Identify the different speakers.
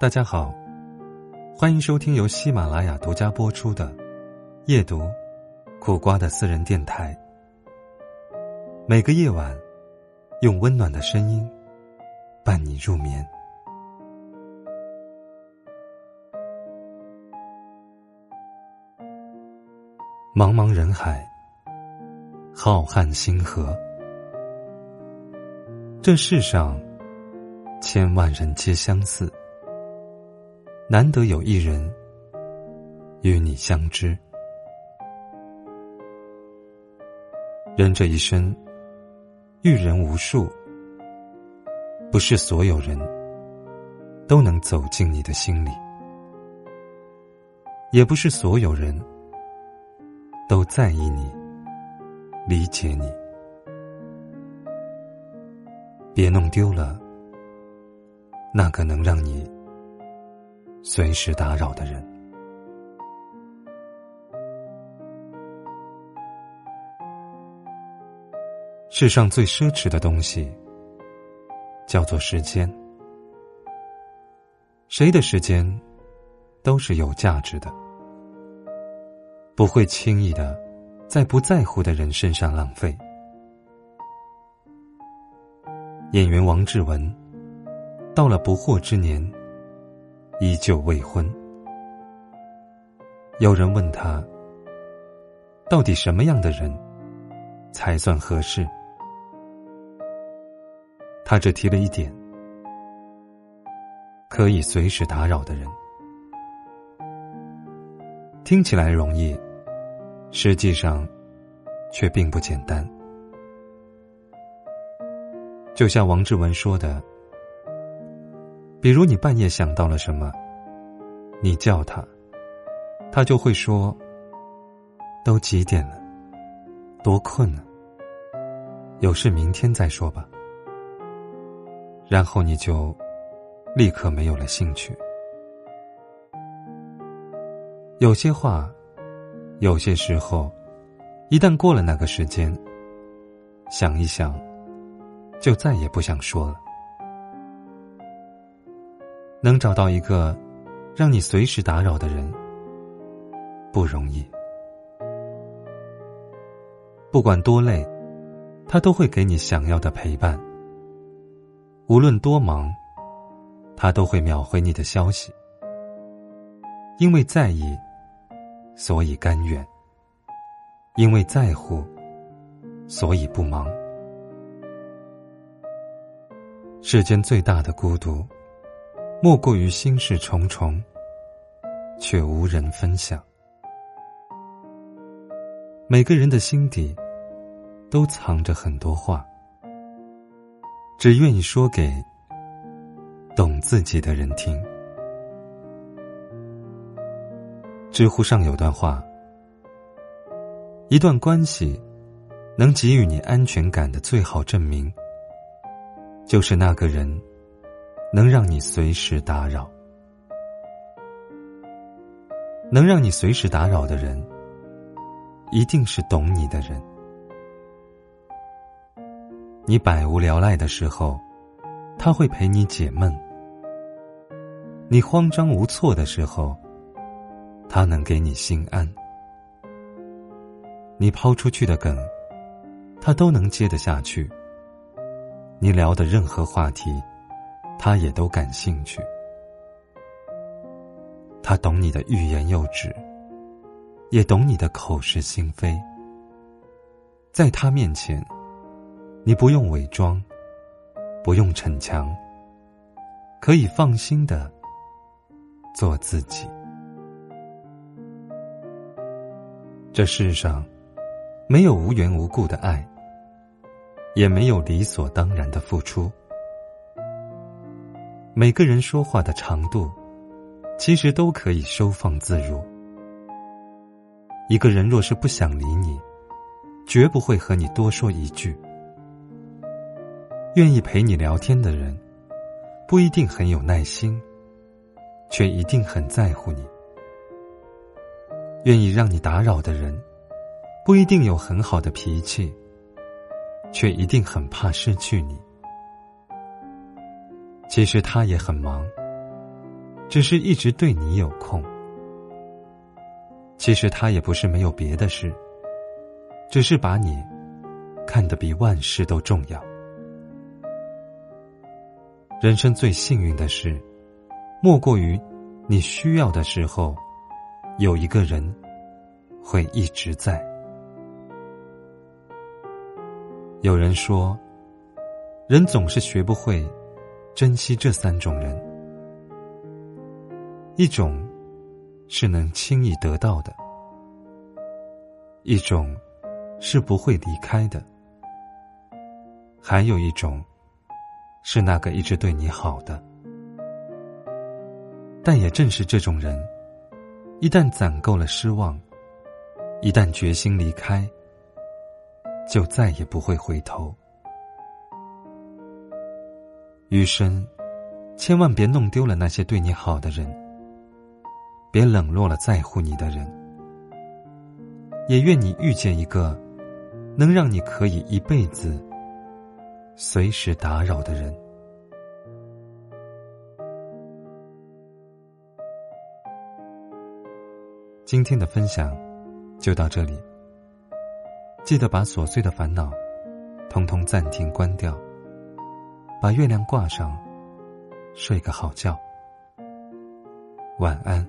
Speaker 1: 大家好，欢迎收听由喜马拉雅独家播出的《夜读苦瓜的私人电台》。每个夜晚，用温暖的声音伴你入眠。茫茫人海，浩瀚星河，这世上千万人皆相似。难得有一人与你相知，人这一生遇人无数，不是所有人都能走进你的心里，也不是所有人都在意你、理解你。别弄丢了那个能让你。随时打扰的人。世上最奢侈的东西，叫做时间。谁的时间，都是有价值的，不会轻易的在不在乎的人身上浪费。演员王志文，到了不惑之年。依旧未婚。有人问他：“到底什么样的人才算合适？”他只提了一点：可以随时打扰的人。听起来容易，实际上却并不简单。就像王志文说的。比如你半夜想到了什么，你叫他，他就会说：“都几点了，多困呢，有事明天再说吧。”然后你就立刻没有了兴趣。有些话，有些时候，一旦过了那个时间，想一想，就再也不想说了。能找到一个让你随时打扰的人不容易，不管多累，他都会给你想要的陪伴；无论多忙，他都会秒回你的消息。因为在意，所以甘愿；因为在乎，所以不忙。世间最大的孤独。莫过于心事重重，却无人分享。每个人的心底，都藏着很多话，只愿意说给懂自己的人听。知乎上有段话：一段关系能给予你安全感的最好证明，就是那个人。能让你随时打扰，能让你随时打扰的人，一定是懂你的人。你百无聊赖的时候，他会陪你解闷；你慌张无措的时候，他能给你心安。你抛出去的梗，他都能接得下去。你聊的任何话题。他也都感兴趣，他懂你的欲言又止，也懂你的口是心非。在他面前，你不用伪装，不用逞强，可以放心的做自己。这世上没有无缘无故的爱，也没有理所当然的付出。每个人说话的长度，其实都可以收放自如。一个人若是不想理你，绝不会和你多说一句。愿意陪你聊天的人，不一定很有耐心，却一定很在乎你。愿意让你打扰的人，不一定有很好的脾气，却一定很怕失去你。其实他也很忙，只是一直对你有空。其实他也不是没有别的事，只是把你看得比万事都重要。人生最幸运的事，莫过于你需要的时候，有一个人会一直在。有人说，人总是学不会珍惜这三种人：一种是能轻易得到的，一种是不会离开的，还有一种是那个一直对你好的。但也正是这种人，一旦攒够了失望，一旦决心离开。就再也不会回头。余生，千万别弄丢了那些对你好的人，别冷落了在乎你的人。也愿你遇见一个，能让你可以一辈子随时打扰的人。今天的分享就到这里。记得把琐碎的烦恼，通通暂停关掉。把月亮挂上，睡个好觉。晚安。